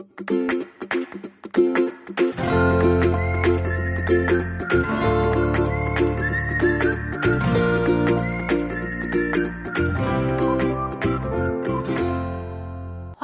Thank you.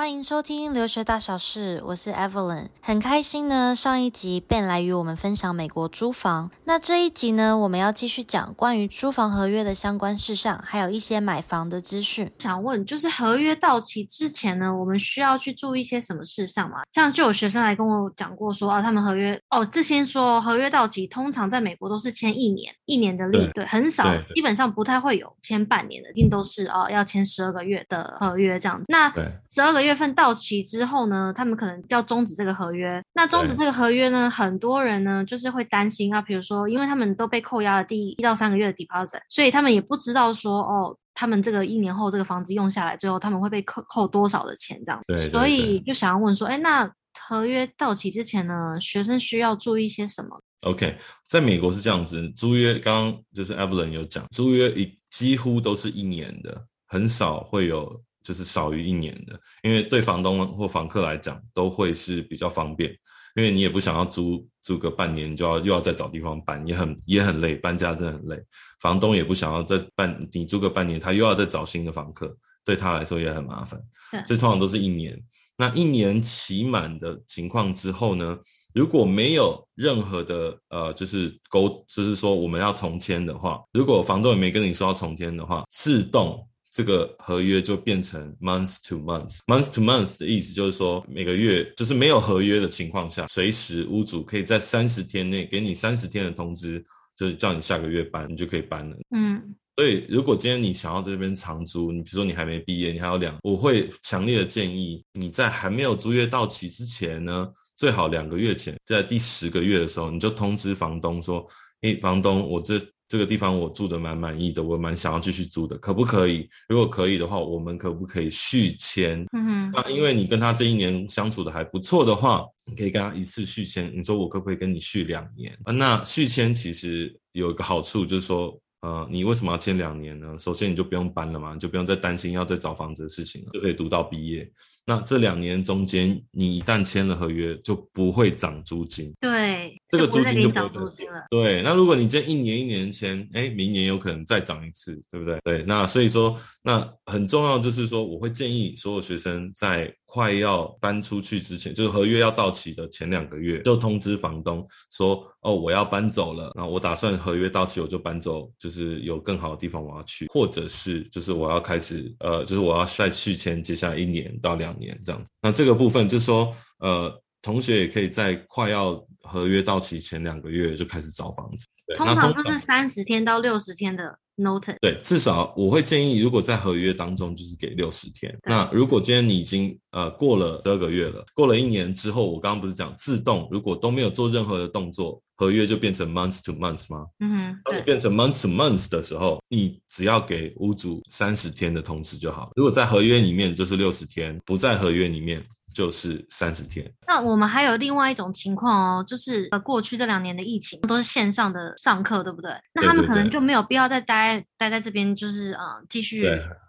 欢迎收听留学大小事，我是 Evelyn，很开心呢。上一集 Ben 来与我们分享美国租房，那这一集呢，我们要继续讲关于租房合约的相关事项，还有一些买房的资讯。想问，就是合约到期之前呢，我们需要去注意一些什么事项吗？像就有学生来跟我讲过说，啊，他们合约哦，这先说合约到期，通常在美国都是签一年，一年的利，对，对，很少，基本上不太会有签半年的，一定都是哦要签十二个月的合约这样子。那十二个月。份到期之后呢，他们可能要终止这个合约。那终止这个合约呢，很多人呢就是会担心啊，比如说，因为他们都被扣押了第一到三个月的 deposit，所以他们也不知道说哦，他们这个一年后这个房子用下来之后，他们会被扣扣多少的钱这样。对，对，对。所以就想要问说，哎，那合约到期之前呢，学生需要注意些什么？OK，在美国是这样子，租约刚刚就是 Evelyn 有讲，租约一几乎都是一年的，很少会有。就是少于一年的，因为对房东或房客来讲都会是比较方便，因为你也不想要租租个半年，就要又要再找地方搬，也很也很累，搬家真的很累。房东也不想要再半，你租个半年，他又要再找新的房客，对他来说也很麻烦。所以通常都是一年。那一年期满的情况之后呢，如果没有任何的呃，就是沟，就是说我们要重签的话，如果房东也没跟你说要重签的话，自动。这个合约就变成 month to month。month to month 的意思就是说，每个月就是没有合约的情况下，随时屋主可以在三十天内给你三十天的通知，就是叫你下个月搬，你就可以搬了。嗯，所以如果今天你想要在这边长租，你比如说你还没毕业，你还有两，我会强烈的建议你在还没有租约到期之前呢，最好两个月前，在第十个月的时候，你就通知房东说，诶，房东，我这。这个地方我住的蛮满意的，我蛮想要继续住的，可不可以？如果可以的话，我们可不可以续签？嗯哼，那因为你跟他这一年相处的还不错的话，你可以跟他一次续签。你说我可不可以跟你续两年？啊那续签其实有一个好处，就是说。呃，你为什么要签两年呢？首先你就不用搬了嘛，你就不用再担心要再找房子的事情了，就可以读到毕业。那这两年中间，你一旦签了合约，就不会涨租金。对，这个租金就不会涨租金了。对，那如果你这一年一年签，哎，明年有可能再涨一次，对不对？对，那所以说，那很重要就是说，我会建议所有学生在。快要搬出去之前，就是合约要到期的前两个月，就通知房东说：“哦，我要搬走了。那我打算合约到期我就搬走，就是有更好的地方我要去，或者是就是我要开始呃，就是我要再续签接下来一年到两年这样子。那这个部分就是说，呃，同学也可以在快要合约到期前两个月就开始找房子。对，通常都是三十天到六十天的。Noted. 对，至少我会建议，如果在合约当中就是给六十天。那如果今天你已经呃过了十二个月了，过了一年之后，我刚刚不是讲自动，如果都没有做任何的动作，合约就变成 month to month 吗？嗯哼。当你变成 month to month 的时候，你只要给屋主三十天的通知就好。如果在合约里面就是六十天，不在合约里面。就是三十天。那我们还有另外一种情况哦，就是呃，过去这两年的疫情都是线上的上课，对不对？那他们可能就没有必要再待待在这边，就是呃，继续。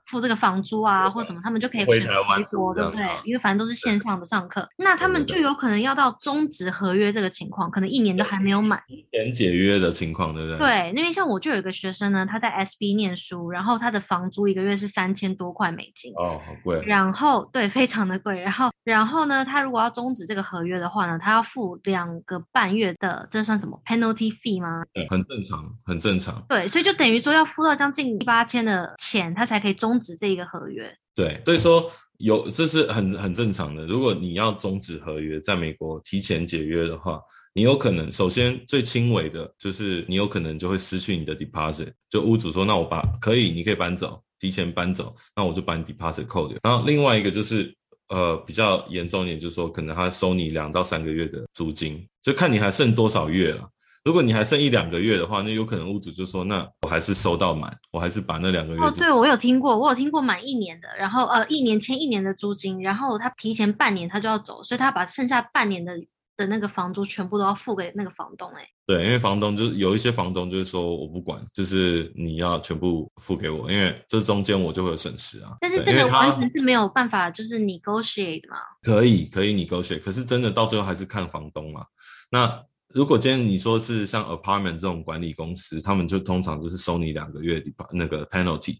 付这个房租啊，或什么，他们就可以回台湾，对不对？因为反正都是线上的上课，那他们就有可能要到终止合约这个情况，可能一年都还没有满，年解约的情况，对不对？对，因为像我就有一个学生呢，他在 SB 念书，然后他的房租一个月是三千多块美金，哦，好贵。然后对，非常的贵。然后，然后呢，他如果要终止这个合约的话呢，他要付两个半月的，这算什么 penalty fee 吗？对，很正常，很正常。对，所以就等于说要付到将近一八千的钱，他才可以终。终止这一个合约，对，所以说有这是很很正常的。如果你要终止合约，在美国提前解约的话，你有可能首先最轻微的就是你有可能就会失去你的 deposit。就屋主说，那我把可以，你可以搬走，提前搬走，那我就把你 deposit 扣掉。然后另外一个就是呃比较严重一点，就是说可能他收你两到三个月的租金，就看你还剩多少月了。如果你还剩一两个月的话，那有可能屋主就说：“那我还是收到满，我还是把那两个月。”哦，对，我有听过，我有听过满一年的，然后呃，一年签一年的租金，然后他提前半年他就要走，所以他把剩下半年的的那个房租全部都要付给那个房东哎、欸。对，因为房东就是有一些房东就是说我不管，就是你要全部付给我，因为这中间我就会有损失啊。但是这个完全是没有办法就是 negotiate 嘛。可以可以 negotiate，可是真的到最后还是看房东嘛。那如果今天你说是像 apartment 这种管理公司，他们就通常就是收你两个月的那个 penalty。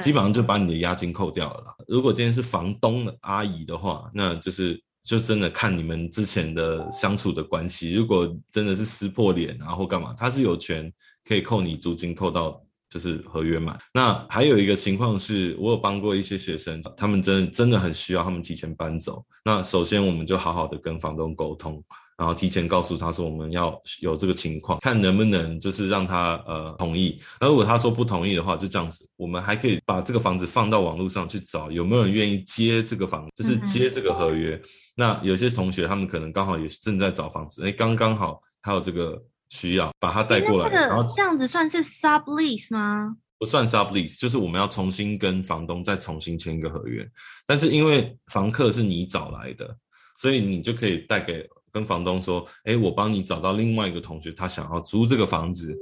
基本上就把你的押金扣掉了啦。如果今天是房东的阿姨的话，那就是就真的看你们之前的相处的关系。如果真的是撕破脸啊或干嘛，他是有权可以扣你租金，扣到就是合约满。那还有一个情况是，我有帮过一些学生，他们真的真的很需要他们提前搬走。那首先我们就好好的跟房东沟通。然后提前告诉他说，我们要有这个情况，看能不能就是让他呃同意。那如果他说不同意的话，就这样子，我们还可以把这个房子放到网络上去找有没有人愿意接这个房，就是接这个合约。嗯、那有些同学他们可能刚好也正在找房子，哎，刚刚好他有这个需要，把他带过来。然后这样子算是 sublease 吗？不算 sublease，就是我们要重新跟房东再重新签一个合约。但是因为房客是你找来的，所以你就可以带给。跟房东说，哎，我帮你找到另外一个同学，他想要租这个房子，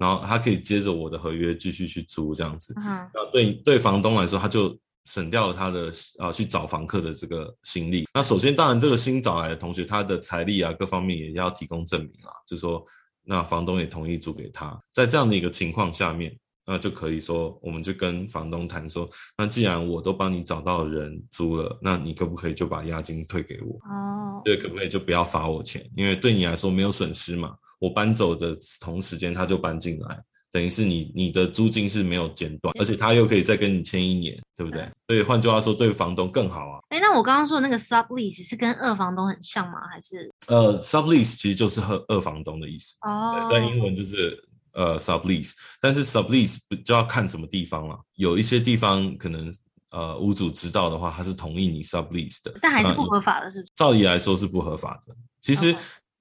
然后他可以接着我的合约继续去租这样子。嗯，那对对房东来说，他就省掉了他的啊去找房客的这个心力。那首先，当然这个新找来的同学，他的财力啊各方面也要提供证明啊，就是说，那房东也同意租给他。在这样的一个情况下面。那就可以说，我们就跟房东谈说，那既然我都帮你找到人租了，那你可不可以就把押金退给我？哦，对，可不可以就不要罚我钱？因为对你来说没有损失嘛。我搬走的同时间他就搬进来，等于是你你的租金是没有间断，而且他又可以再跟你签一年，对不对？所以换句话说，对房东更好啊。哎，那我刚刚说的那个 sublease 是跟二房东很像吗？还是？呃，sublease 其实就是和二房东的意思。哦，在英文就是。呃，sublease，但是 sublease 就要看什么地方了。有一些地方可能呃屋主知道的话，他是同意你 sublease 的，但还是不合法的，是不是？照理来说是不合法的。其实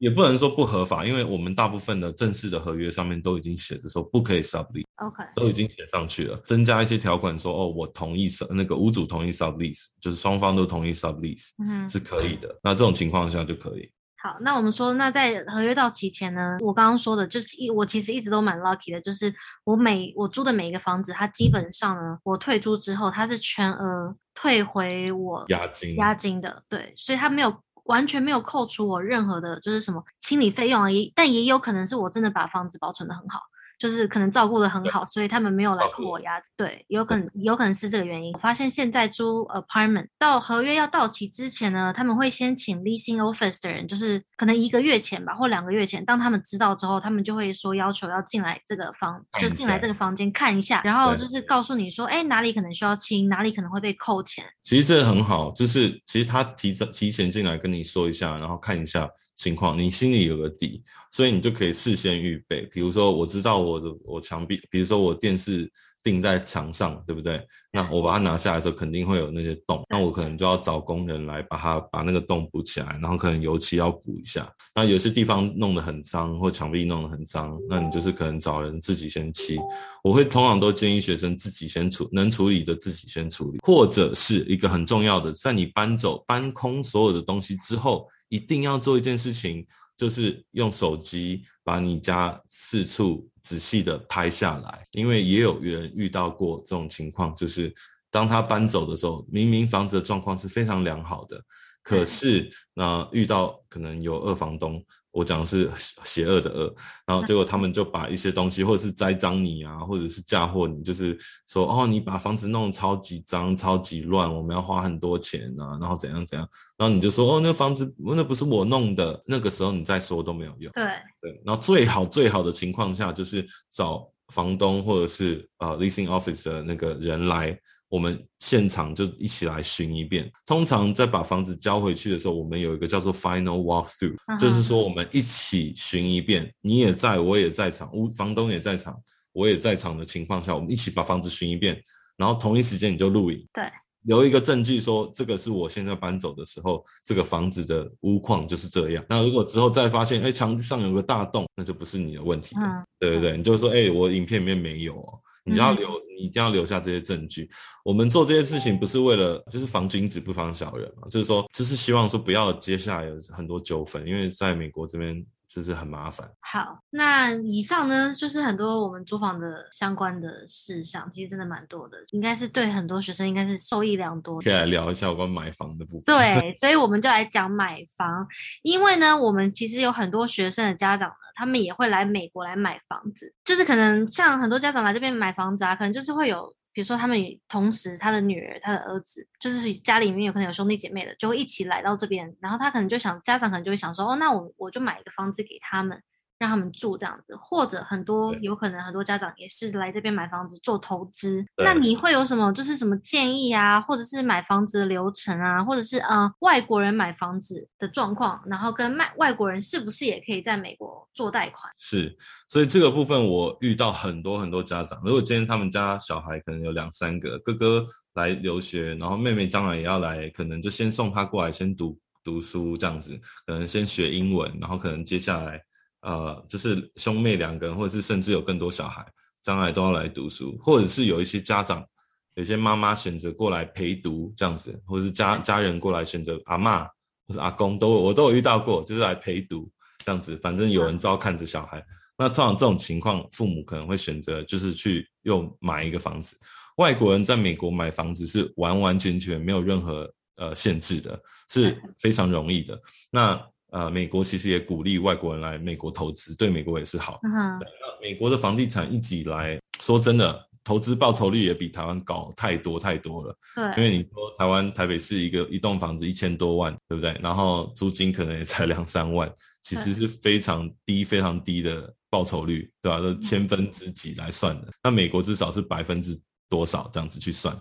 也不能说不合法，因为我们大部分的正式的合约上面都已经写着说不可以 sublease，OK，都已经写上去了，增加一些条款说哦，我同意那个屋主同意 sublease，就是双方都同意 sublease，嗯，是可以的。那这种情况下就可以。好，那我们说，那在合约到期前呢，我刚刚说的，就是一我其实一直都蛮 lucky 的，就是我每我租的每一个房子，它基本上呢，我退租之后，它是全额退回我押金押金的，对，所以它没有完全没有扣除我任何的，就是什么清理费用而已，但也有可能是我真的把房子保存的很好。就是可能照顾的很好，所以他们没有来扣我押金。对，有可能有可能是这个原因。我发现现在租 apartment 到合约要到期之前呢，他们会先请 leasing office 的人，就是可能一个月前吧，或两个月前，当他们知道之后，他们就会说要求要进来这个房，就进来这个房间看一下，然后就是告诉你说，哎，哪里可能需要清，哪里可能会被扣钱。其实这个很好，就是其实他提早提前进来跟你说一下，然后看一下情况，你心里有个底，所以你就可以事先预备。比如说，我知道我。我的我墙壁，比如说我电视钉在墙上，对不对？那我把它拿下来的时候，肯定会有那些洞，那我可能就要找工人来把它把那个洞补起来，然后可能油漆要补一下。那有些地方弄得很脏，或墙壁弄得很脏，那你就是可能找人自己先漆。我会通常都建议学生自己先处，能处理的自己先处理，或者是一个很重要的，在你搬走搬空所有的东西之后，一定要做一件事情。就是用手机把你家四处仔细的拍下来，因为也有人遇到过这种情况，就是当他搬走的时候，明明房子的状况是非常良好的，可是那遇到可能有二房东。我讲的是邪恶的恶，然后结果他们就把一些东西，或者是栽赃你啊，或者是嫁祸你，就是说哦，你把房子弄得超级脏、超级乱，我们要花很多钱啊，然后怎样怎样，然后你就说哦，那房子那不是我弄的，那个时候你再说都没有用。对对，然后最好最好的情况下就是找房东或者是呃 leasing office 的那个人来。我们现场就一起来巡一遍。通常在把房子交回去的时候，我们有一个叫做 final walkthrough，就是说我们一起巡一遍，你也在，我也在场，屋房东也在场，我也在场的情况下，我们一起把房子巡一遍，然后同一时间你就录影，对，留一个证据说这个是我现在搬走的时候，这个房子的屋况就是这样。那如果之后再发现，哎，墙上有个大洞，那就不是你的问题了，对不对？你就说，哎，我影片里面没有哦。你就要留，你一定要留下这些证据。我们做这些事情不是为了就是防君子不防小人嘛，就是说就是希望说不要接下来有很多纠纷，因为在美国这边。就是很麻烦。好，那以上呢，就是很多我们租房的相关的事项，其实真的蛮多的，应该是对很多学生应该是受益良多。可以来聊一下有关买房的部分。对，所以我们就来讲买房，因为呢，我们其实有很多学生的家长呢，他们也会来美国来买房子，就是可能像很多家长来这边买房子啊，可能就是会有。比如说，他们同时，他的女儿、他的儿子，就是家里面有可能有兄弟姐妹的，就会一起来到这边，然后他可能就想，家长可能就会想说，哦，那我我就买一个房子给他们。让他们住这样子，或者很多有可能很多家长也是来这边买房子做投资。那你会有什么就是什么建议啊，或者是买房子的流程啊，或者是呃外国人买房子的状况，然后跟卖外国人是不是也可以在美国做贷款？是，所以这个部分我遇到很多很多家长，如果今天他们家小孩可能有两三个，哥哥来留学，然后妹妹将来也要来，可能就先送他过来先读读书这样子，可能先学英文，然后可能接下来。呃，就是兄妹两个人，或者是甚至有更多小孩，将来都要来读书，或者是有一些家长，有些妈妈选择过来陪读这样子，或者是家家人过来选择阿嬷或者阿公都我都有遇到过，就是来陪读这样子，反正有人照看着小孩。嗯、那通常这种情况，父母可能会选择就是去又买一个房子。外国人在美国买房子是完完全全没有任何呃限制的，是 非常容易的。那呃，美国其实也鼓励外国人来美国投资，对美国也是好。嗯、uh-huh.，那美国的房地产一直以来，说真的，投资报酬率也比台湾高太多太多了。对，因为你说台湾台北市一个一栋房子一千多万，对不对？然后租金可能也才两三万，其实是非常低非常低的报酬率，对吧？都千分之几来算的。那美国至少是百分之多少这样子去算？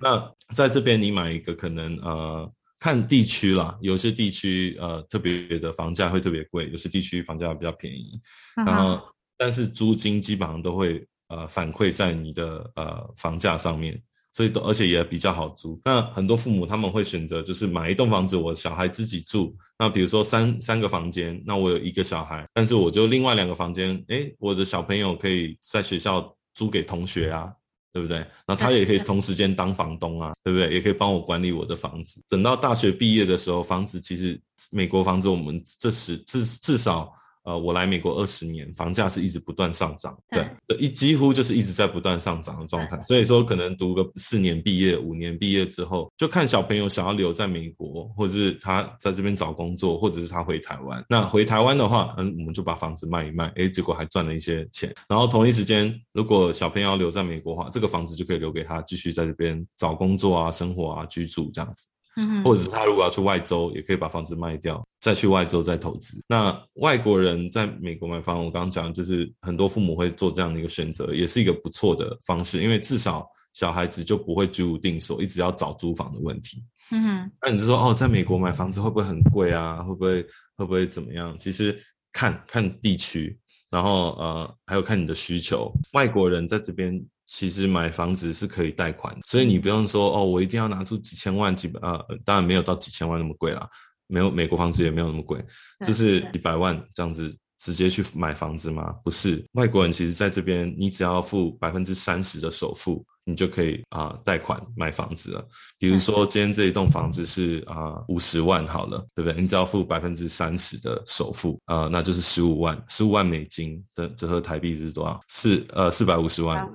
那在这边你买一个可能呃。看地区啦，有些地区呃特别的房价会特别贵，有些地区房价比较便宜。Uh-huh. 然后，但是租金基本上都会呃反馈在你的呃房价上面，所以都而且也比较好租。那很多父母他们会选择就是买一栋房子，我小孩自己住。那比如说三三个房间，那我有一个小孩，但是我就另外两个房间，诶，我的小朋友可以在学校租给同学啊。对不对？那他也可以同时间当房东啊，对不对？也可以帮我管理我的房子。等到大学毕业的时候，房子其实美国房子，我们这时至至少。呃，我来美国二十年，房价是一直不断上涨，对，对，一几乎就是一直在不断上涨的状态。所以说，可能读个四年毕业、五年毕业之后，就看小朋友想要留在美国，或者是他在这边找工作，或者是他回台湾。那回台湾的话，嗯，我们就把房子卖一卖，诶，结果还赚了一些钱。然后同一时间，如果小朋友要留在美国的话，这个房子就可以留给他继续在这边找工作啊、生活啊、居住这样子。嗯，或者是他如果要去外州，也可以把房子卖掉，再去外州再投资。那外国人在美国买房，我刚刚讲就是很多父母会做这样的一个选择，也是一个不错的方式，因为至少小孩子就不会居无定所，一直要找租房的问题。嗯哼，那你就说哦，在美国买房子会不会很贵啊？会不会会不会怎么样？其实看看地区，然后呃还有看你的需求。外国人在这边。其实买房子是可以贷款，所以你不用说哦，我一定要拿出几千万几百呃，当然没有到几千万那么贵啦，没有美国房子也没有那么贵，就是几百万这样子直接去买房子吗？不是，外国人其实在这边，你只要付百分之三十的首付，你就可以啊贷款买房子了。比如说今天这一栋房子是啊五十万好了，对不对？你只要付百分之三十的首付，呃，那就是十五万，十五万美金的折合台币是多少？四呃四百五十万。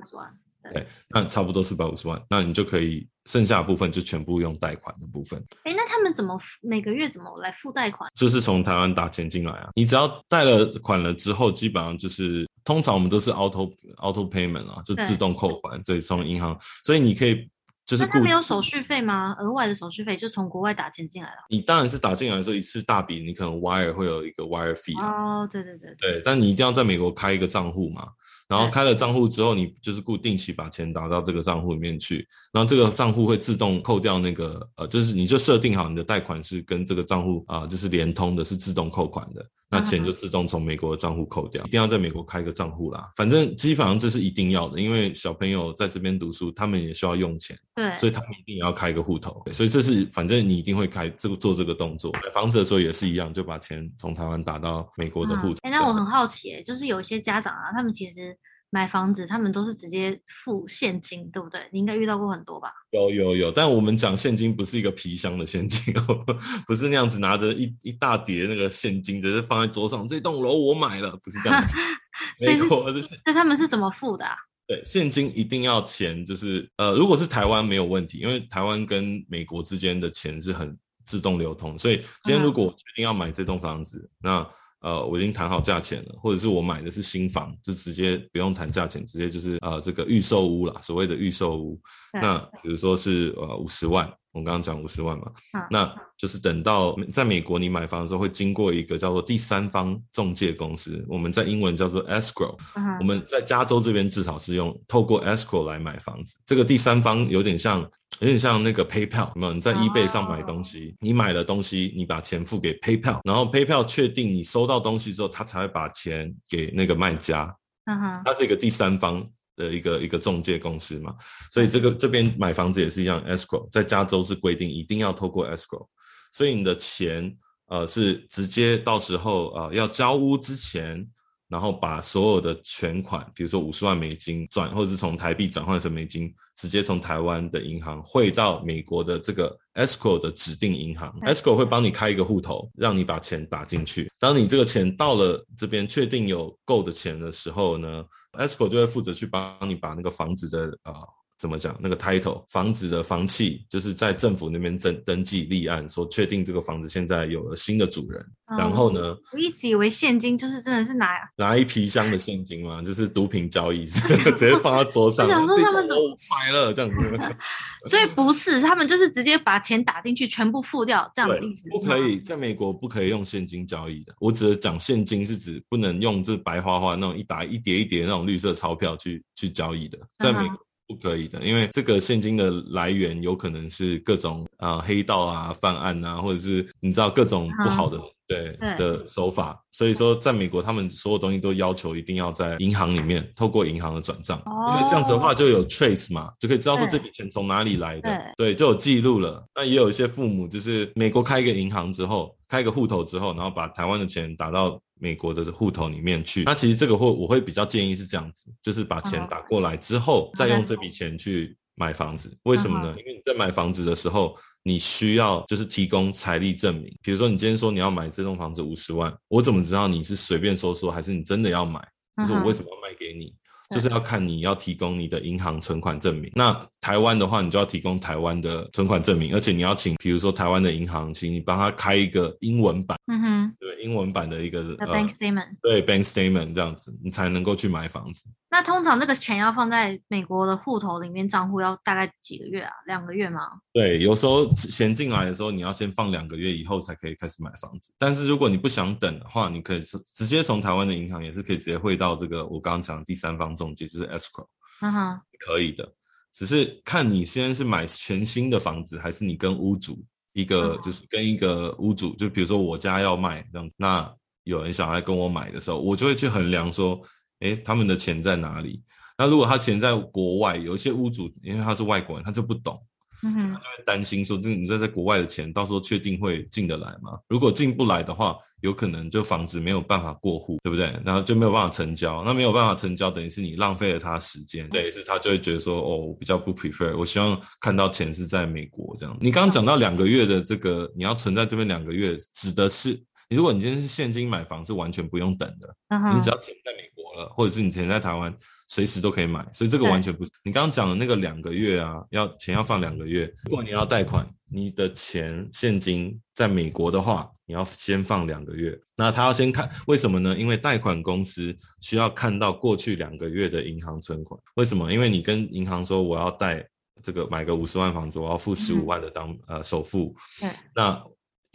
对，那差不多四百五十万，那你就可以剩下的部分就全部用贷款的部分。哎，那他们怎么每个月怎么来付贷款？就是从台湾打钱进来啊，你只要贷了款了之后，基本上就是通常我们都是 auto auto payment 啊，就自动扣款，对，从银行，所以你可以就是。那他没有手续费吗？额外的手续费就从国外打钱进来了。你当然是打进来的时候一次大笔，你可能 wire 会有一个 wire fee 哦，对对对，对，但你一定要在美国开一个账户嘛。然后开了账户之后，你就是固定期把钱打到这个账户里面去，然后这个账户会自动扣掉那个呃，就是你就设定好你的贷款是跟这个账户啊，就是连通的，是自动扣款的。那钱就自动从美国的账户扣掉，一定要在美国开个账户啦。反正基本上这是一定要的，因为小朋友在这边读书，他们也需要用钱，对，所以他们一定要开个户头。所以这是反正你一定会开这个做这个动作。买房子的时候也是一样，就把钱从台湾打到美国的户头。哎、嗯欸，那我很好奇，就是有些家长啊，他们其实买房子，他们都是直接付现金，对不对？你应该遇到过很多吧？有有有，但我们讲现金不是一个皮箱的现金哦，不是那样子拿着一一大叠那个现金，只是放在桌上。这栋楼我买了，不是这样子。没错，就是，那他们是怎么付的啊？对，现金一定要钱，就是呃，如果是台湾没有问题，因为台湾跟美国之间的钱是很自动流通，所以今天如果我决定要买这栋房子，嗯、那呃，我已经谈好价钱了，或者是我买的是新房，就直接不用谈价钱，直接就是呃这个预售屋啦，所谓的预售屋。那比如说是呃五十万。我刚刚讲五十万嘛，那就是等到在美国你买房的时候，会经过一个叫做第三方中介公司，我们在英文叫做 escrow。我们在加州这边至少是用透过 escrow 来买房子。这个第三方有点像，有点像那个 PayPal，有没有？你在 eBay 上买东西，你买了东西，你把钱付给 PayPal，然后 PayPal 确定你收到东西之后，他才会把钱给那个卖家。嗯哼，它是一个第三方。的一个一个中介公司嘛，所以这个这边买房子也是一样，escrow 在加州是规定一定要透过 escrow，所以你的钱呃是直接到时候呃要交屋之前。然后把所有的全款，比如说五十万美金转，或者是从台币转换成美金，直接从台湾的银行汇到美国的这个 escrow 的指定银行。escrow 会帮你开一个户头，让你把钱打进去。当你这个钱到了这边，确定有够的钱的时候呢，escrow 就会负责去帮你把那个房子的啊。呃怎么讲？那个 title 房子的房契，就是在政府那边登登记立案，说确定这个房子现在有了新的主人。嗯、然后呢，我一直以为现金就是真的是拿拿一皮箱的现金嘛，就是毒品交易，直 接放在桌上。我想说他们都买了这样子，所以不是他们就是直接把钱打进去，全部付掉这样的意思。不可以，在美国不可以用现金交易的。我只是讲现金是指不能用这白花花那种一打一叠一叠那种绿色钞票去去交易的，在美国。不可以的，因为这个现金的来源有可能是各种啊、呃、黑道啊犯案啊，或者是你知道各种不好的。对的手法，所以说在美国，他们所有东西都要求一定要在银行里面透过银行的转账，因为这样子的话就有 trace 嘛，就可以知道说这笔钱从哪里来的，对，就有记录了。那也有一些父母就是美国开一个银行之后，开一个户头之后，然后把台湾的钱打到美国的户头里面去。那其实这个会我会比较建议是这样子，就是把钱打过来之后，再用这笔钱去买房子。为什么呢？因为你在买房子的时候。你需要就是提供财力证明，比如说你今天说你要买这栋房子五十万，我怎么知道你是随便说说，还是你真的要买？就是我为什么要卖给你？就是要看你要提供你的银行存款证明。那台湾的话，你就要提供台湾的存款证明，而且你要请，比如说台湾的银行，请你帮他开一个英文版，嗯哼，对，英文版的一个 bank statement，呃，对，bank statement 这样子，你才能够去买房子。那通常这个钱要放在美国的户头里面，账户要大概几个月啊？两个月吗？对，有时候钱进来的时候，你要先放两个月以后才可以开始买房子。但是如果你不想等的话，你可以直接从台湾的银行也是可以直接汇到这个我刚刚讲的第三方中介，就是 escrow，嗯哼，可以的。只是看你现在是买全新的房子，还是你跟屋主一个，就是跟一个屋主，就比如说我家要卖这样子，那有人想来跟我买的时候，我就会去衡量说，诶，他们的钱在哪里？那如果他钱在国外，有一些屋主因为他是外国人，他就不懂。嗯哼，他就会担心说，这你这在国外的钱，到时候确定会进得来吗？如果进不来的话，有可能就房子没有办法过户，对不对？然后就没有办法成交，那没有办法成交，等于是你浪费了他时间，等于是他就会觉得说，哦，我比较不 prefer，我希望看到钱是在美国这样。你刚刚讲到两个月的这个，你要存在这边两个月，指的是，如果你今天是现金买房，是完全不用等的，你只要钱在美国了，或者是你钱在台湾。随时都可以买，所以这个完全不是你刚刚讲的那个两个月啊，要钱要放两个月。如果你要贷款，你的钱现金在美国的话，你要先放两个月。那他要先看为什么呢？因为贷款公司需要看到过去两个月的银行存款。为什么？因为你跟银行说我要贷这个买个五十万房子，我要付十五万的当、嗯、呃首付。对，那。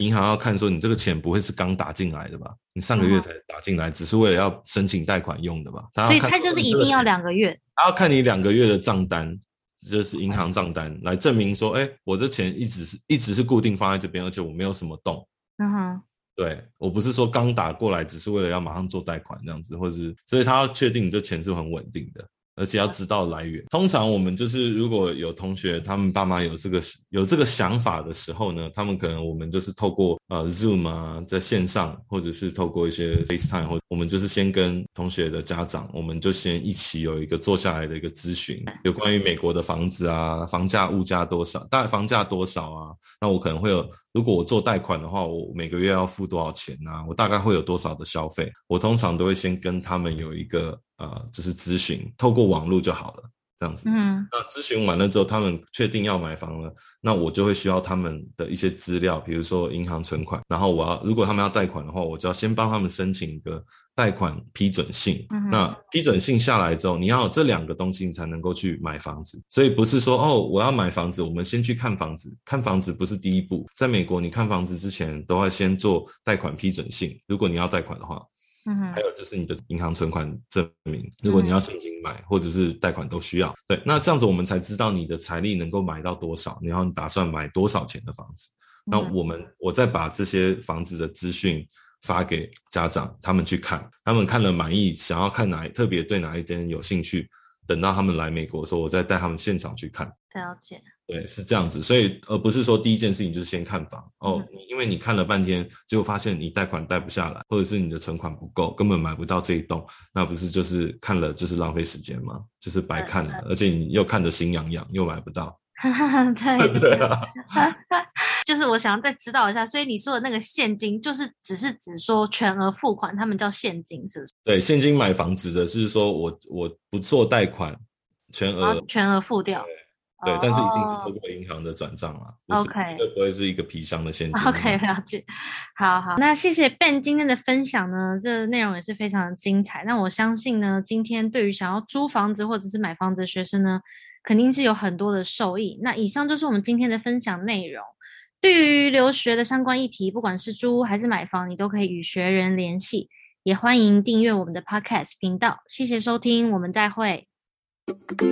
银行要看说，你这个钱不会是刚打进来的吧？你上个月才打进来，嗯、只是为了要申请贷款用的吧？所以他就是一定要两个月。他要看你两个月的账单，就是银行账单来证明说，哎、欸，我这钱一直是一直是固定放在这边，而且我没有什么动。嗯哼，对，我不是说刚打过来，只是为了要马上做贷款这样子，或者是，所以他要确定你这钱是很稳定的。而且要知道来源。通常我们就是如果有同学他们爸妈有这个有这个想法的时候呢，他们可能我们就是透过呃 Zoom 啊，在线上，或者是透过一些 FaceTime，或者我们就是先跟同学的家长，我们就先一起有一个坐下来的一个咨询，有关于美国的房子啊，房价物价多少，大概房价多少啊？那我可能会有，如果我做贷款的话，我每个月要付多少钱啊？我大概会有多少的消费？我通常都会先跟他们有一个呃，就是咨询，透过网络就好了。这样子，嗯，那咨询完了之后，他们确定要买房了，那我就会需要他们的一些资料，比如说银行存款，然后我要如果他们要贷款的话，我就要先帮他们申请一个贷款批准信。嗯，那批准信下来之后，你要有这两个东西，你才能够去买房子。所以不是说哦，我要买房子，我们先去看房子，看房子不是第一步，在美国，你看房子之前都要先做贷款批准信，如果你要贷款的话。嗯，还有就是你的银行存款证明，如果你要现金买或者是贷款都需要。对，那这样子我们才知道你的财力能够买到多少，然后你打算买多少钱的房子。那我们我再把这些房子的资讯发给家长，他们去看，他们看了满意，想要看哪特别对哪一间有兴趣，等到他们来美国的时候，我再带他们现场去看。了解。对，是这样子，所以而不是说第一件事情就是先看房哦，你因为你看了半天，结果发现你贷款贷不下来，或者是你的存款不够，根本买不到这一栋，那不是就是看了就是浪费时间吗？就是白看了，而且你又看得心痒痒，又买不到。对 对啊，就是我想要再知道一下，所以你说的那个现金，就是只是只说全额付款，他们叫现金，是不是？对，现金买房子的是说我我不做贷款，全额全额付掉。对，但是一定是透过银行的转账啊，OK，会不会是一个皮箱的现金？OK，了解。好好，那谢谢 Ben 今天的分享呢，这个内容也是非常的精彩。那我相信呢，今天对于想要租房子或者是买房子的学生呢，肯定是有很多的受益。那以上就是我们今天的分享内容。对于留学的相关议题，不管是租屋还是买房，你都可以与学人联系。也欢迎订阅我们的 Podcast 频道。谢谢收听，我们再会。Thank you.